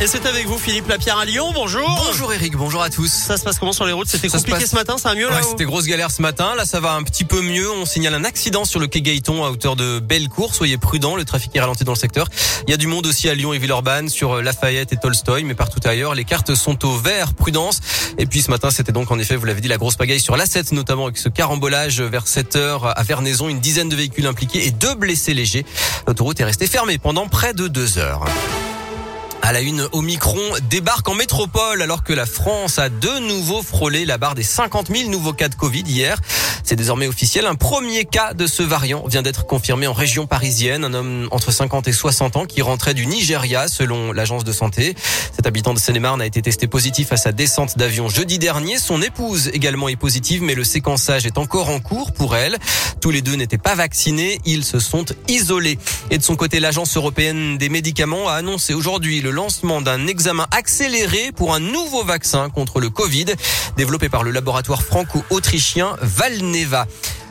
Et c'est avec vous Philippe Lapierre à Lyon, bonjour Bonjour Eric, bonjour à tous. Ça se passe comment sur les routes? C'était compliqué passe- ce matin, ça va mieux là Ouais, ou- c'était grosse galère ce matin. Là, ça va un petit peu mieux. On signale un accident sur le quai Gaëton à hauteur de Bellecour. Soyez prudents. Le trafic est ralenti dans le secteur. Il y a du monde aussi à Lyon et Villeurbanne sur Lafayette et Tolstoy, mais partout ailleurs. Les cartes sont au vert. Prudence. Et puis ce matin, c'était donc en effet, vous l'avez dit, la grosse pagaille sur l'A7, notamment avec ce carambolage vers 7 heures à Vernaison. Une dizaine de véhicules impliqués et deux blessés légers. L'autoroute est restée fermée pendant près de deux heures. À la une, Omicron débarque en métropole alors que la France a de nouveau frôlé la barre des 50 000 nouveaux cas de Covid hier. C'est désormais officiel. Un premier cas de ce variant vient d'être confirmé en région parisienne. Un homme entre 50 et 60 ans qui rentrait du Nigeria selon l'agence de santé. Cet habitant de Seine-et-Marne a été testé positif à sa descente d'avion jeudi dernier. Son épouse également est positive mais le séquençage est encore en cours pour elle. Tous les deux n'étaient pas vaccinés. Ils se sont isolés. Et de son côté, l'agence européenne des médicaments a annoncé aujourd'hui le lancement d'un examen accéléré pour un nouveau vaccin contre le Covid, développé par le laboratoire franco-autrichien Valneva.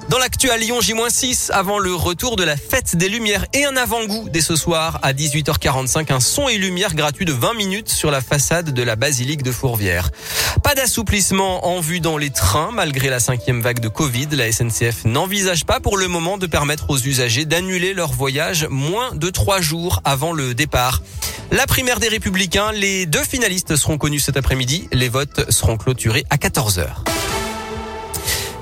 Dans l'actu à Lyon, J-6, avant le retour de la fête des Lumières et un avant-goût dès ce soir à 18h45, un son et lumière gratuit de 20 minutes sur la façade de la basilique de Fourvière. Pas d'assouplissement en vue dans les trains malgré la cinquième vague de Covid. La SNCF n'envisage pas pour le moment de permettre aux usagers d'annuler leur voyage moins de trois jours avant le départ. La primaire des Républicains, les deux finalistes seront connus cet après-midi. Les votes seront clôturés à 14h.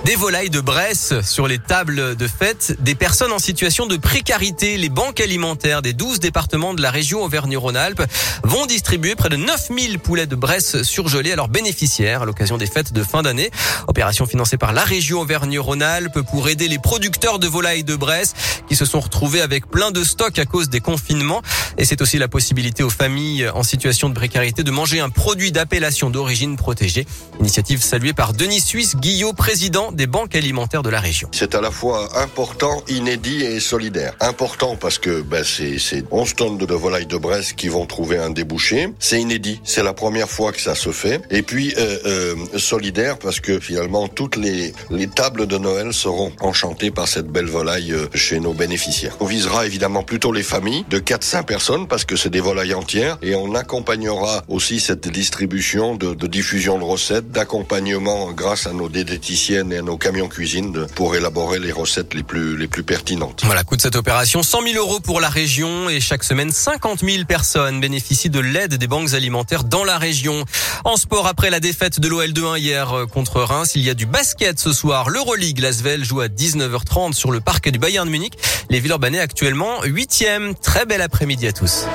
Des volailles de Bresse sur les tables de fête, des personnes en situation de précarité, les banques alimentaires des 12 départements de la région Auvergne-Rhône-Alpes vont distribuer près de 9000 poulets de Bresse surgelés à leurs bénéficiaires à l'occasion des fêtes de fin d'année. Opération financée par la région Auvergne-Rhône-Alpes pour aider les producteurs de volailles de Bresse qui se sont retrouvés avec plein de stocks à cause des confinements. Et c'est aussi la possibilité aux familles en situation de précarité de manger un produit d'appellation d'origine protégée. Initiative saluée par Denis Suisse Guillot, président des banques alimentaires de la région. C'est à la fois important, inédit et solidaire. Important parce que ben, c'est c'est 11 tonnes de, de volailles de Bresse qui vont trouver un débouché. C'est inédit, c'est la première fois que ça se fait. Et puis euh, euh, solidaire parce que finalement toutes les, les tables de Noël seront enchantées par cette belle volaille euh, chez nos bénéficiaires. On visera évidemment plutôt les familles de 4-5 personnes parce que c'est des volailles entières et on accompagnera aussi cette distribution de, de diffusion de recettes, d'accompagnement grâce à nos diététiciennes et à nos camions cuisine pour élaborer les recettes les plus, les plus pertinentes. Voilà, coût de cette opération, 100 000 euros pour la région et chaque semaine, 50 000 personnes bénéficient de l'aide des banques alimentaires dans la région. En sport, après la défaite de l'OL 2-1 hier euh, contre Reims, il y a du basket ce soir. L'Euroleague, Lasvel joue à 19h30 sur le parc du Bayern de Munich. Les Villeurbanais actuellement 8e. Très bel après-midi à tous.